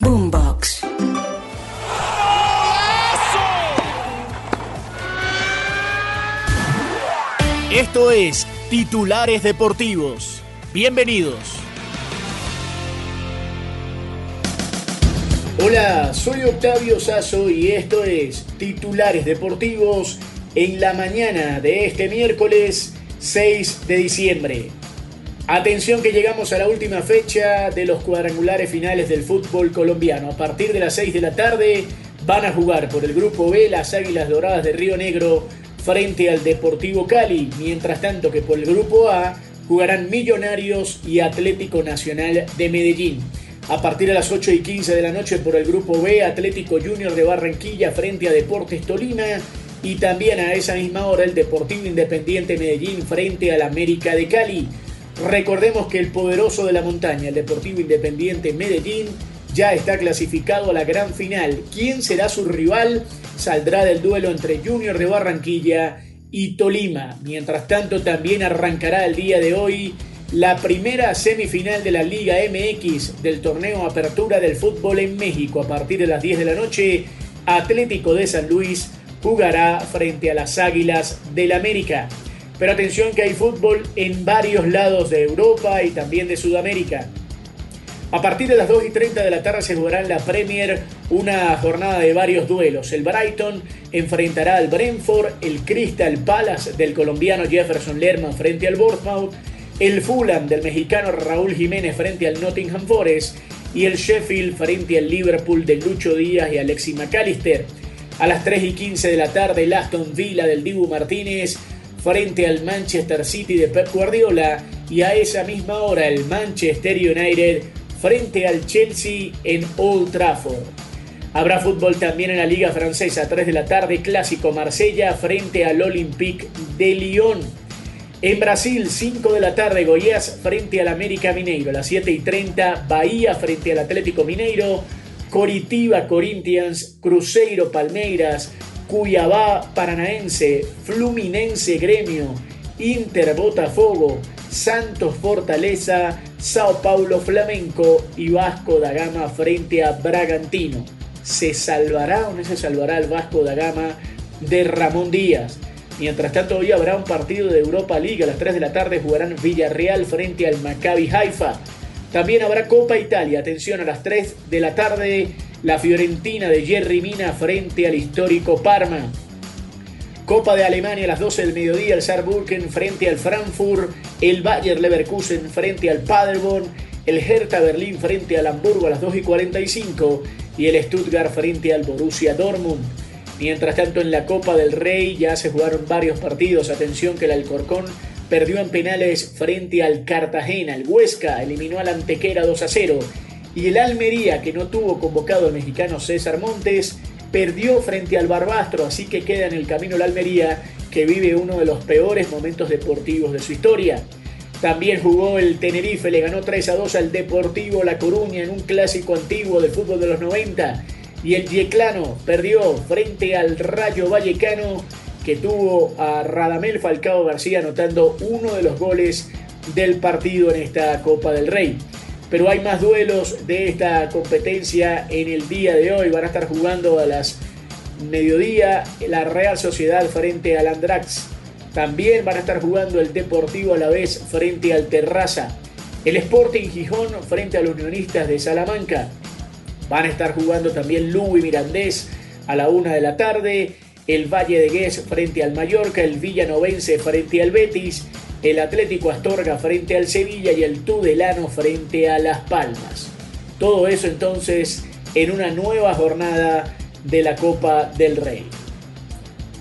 Boombox. Esto es Titulares Deportivos. Bienvenidos. Hola, soy Octavio Sazo y esto es Titulares Deportivos en la mañana de este miércoles 6 de diciembre. Atención que llegamos a la última fecha de los cuadrangulares finales del fútbol colombiano. A partir de las 6 de la tarde van a jugar por el grupo B las Águilas Doradas de Río Negro frente al Deportivo Cali, mientras tanto que por el grupo A jugarán Millonarios y Atlético Nacional de Medellín. A partir de las 8 y 15 de la noche por el grupo B, Atlético Junior de Barranquilla frente a Deportes Tolima y también a esa misma hora el Deportivo Independiente Medellín frente al América de Cali. Recordemos que el poderoso de la montaña, el Deportivo Independiente Medellín, ya está clasificado a la gran final. ¿Quién será su rival? Saldrá del duelo entre Junior de Barranquilla y Tolima. Mientras tanto, también arrancará el día de hoy la primera semifinal de la Liga MX del torneo Apertura del Fútbol en México. A partir de las 10 de la noche, Atlético de San Luis jugará frente a las Águilas del América. Pero atención que hay fútbol en varios lados de Europa y también de Sudamérica. A partir de las 2 y 30 de la tarde se jugará en la Premier una jornada de varios duelos. El Brighton enfrentará al Brentford, el Crystal Palace del colombiano Jefferson Lerman frente al Bournemouth, el Fulham del mexicano Raúl Jiménez frente al Nottingham Forest y el Sheffield frente al Liverpool de Lucho Díaz y Alexis McAllister. A las 3 y 15 de la tarde el Aston Villa del Dibu Martínez frente al Manchester City de Pep Guardiola y a esa misma hora el Manchester United frente al Chelsea en Old Trafford. Habrá fútbol también en la Liga Francesa, 3 de la tarde, clásico Marsella frente al Olympique de Lyon. En Brasil, 5 de la tarde, Goiás frente al América Mineiro. A las 7 y 30, Bahía frente al Atlético Mineiro. Coritiba Corinthians, Cruzeiro Palmeiras, Cuiabá Paranaense, Fluminense Gremio, Inter Botafogo, Santos Fortaleza, Sao Paulo Flamenco y Vasco da Gama frente a Bragantino. ¿Se salvará o no se salvará el Vasco da Gama de Ramón Díaz? Mientras tanto, hoy habrá un partido de Europa League. A las 3 de la tarde jugarán Villarreal frente al Maccabi Haifa. También habrá Copa Italia. Atención, a las 3 de la tarde, la Fiorentina de Jerry Mina frente al histórico Parma. Copa de Alemania a las 12 del mediodía, el Saarbrücken frente al Frankfurt, el Bayer Leverkusen frente al Paderborn, el Hertha Berlín frente al Hamburgo a las 2 y 45 y el Stuttgart frente al Borussia Dortmund. Mientras tanto en la Copa del Rey ya se jugaron varios partidos, atención que el Alcorcón perdió en penales frente al Cartagena, el Huesca eliminó al Antequera 2 a 0 y el Almería que no tuvo convocado al mexicano César Montes perdió frente al Barbastro, así que queda en el camino la Almería, que vive uno de los peores momentos deportivos de su historia. También jugó el Tenerife, le ganó 3 a 2 al Deportivo La Coruña en un clásico antiguo del fútbol de los 90. Y el Yeclano perdió frente al Rayo Vallecano, que tuvo a Radamel Falcao García anotando uno de los goles del partido en esta Copa del Rey pero hay más duelos de esta competencia en el día de hoy. Van a estar jugando a las mediodía la Real Sociedad frente al Andrax. También van a estar jugando el Deportivo a la vez frente al Terraza. El Sporting Gijón frente a los Unionistas de Salamanca. Van a estar jugando también Lugo y Mirandés a la una de la tarde. El Valle de Gués frente al Mallorca. El Villanovense frente al Betis el Atlético Astorga frente al Sevilla y el Tudelano frente a Las Palmas. Todo eso entonces en una nueva jornada de la Copa del Rey.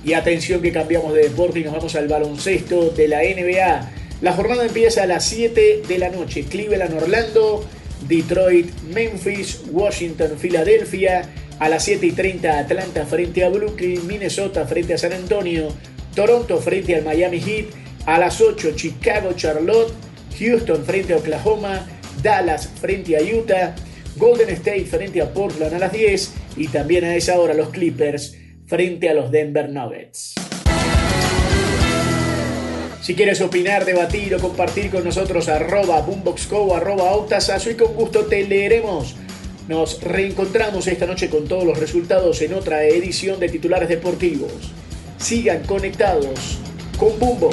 Y atención que cambiamos de deporte y nos vamos al baloncesto de la NBA. La jornada empieza a las 7 de la noche. Cleveland, Orlando, Detroit, Memphis, Washington, Filadelfia. A las 7 y 30 Atlanta frente a Brooklyn, Minnesota frente a San Antonio, Toronto frente al Miami Heat a las 8, Chicago, Charlotte, Houston frente a Oklahoma, Dallas frente a Utah, Golden State frente a Portland a las 10 y también a esa hora los Clippers frente a los Denver Nuggets. Si quieres opinar, debatir o compartir con nosotros, arroba boomboxco, arroba octasazo y con gusto te leeremos. Nos reencontramos esta noche con todos los resultados en otra edición de titulares deportivos. Sigan conectados con Bumbo.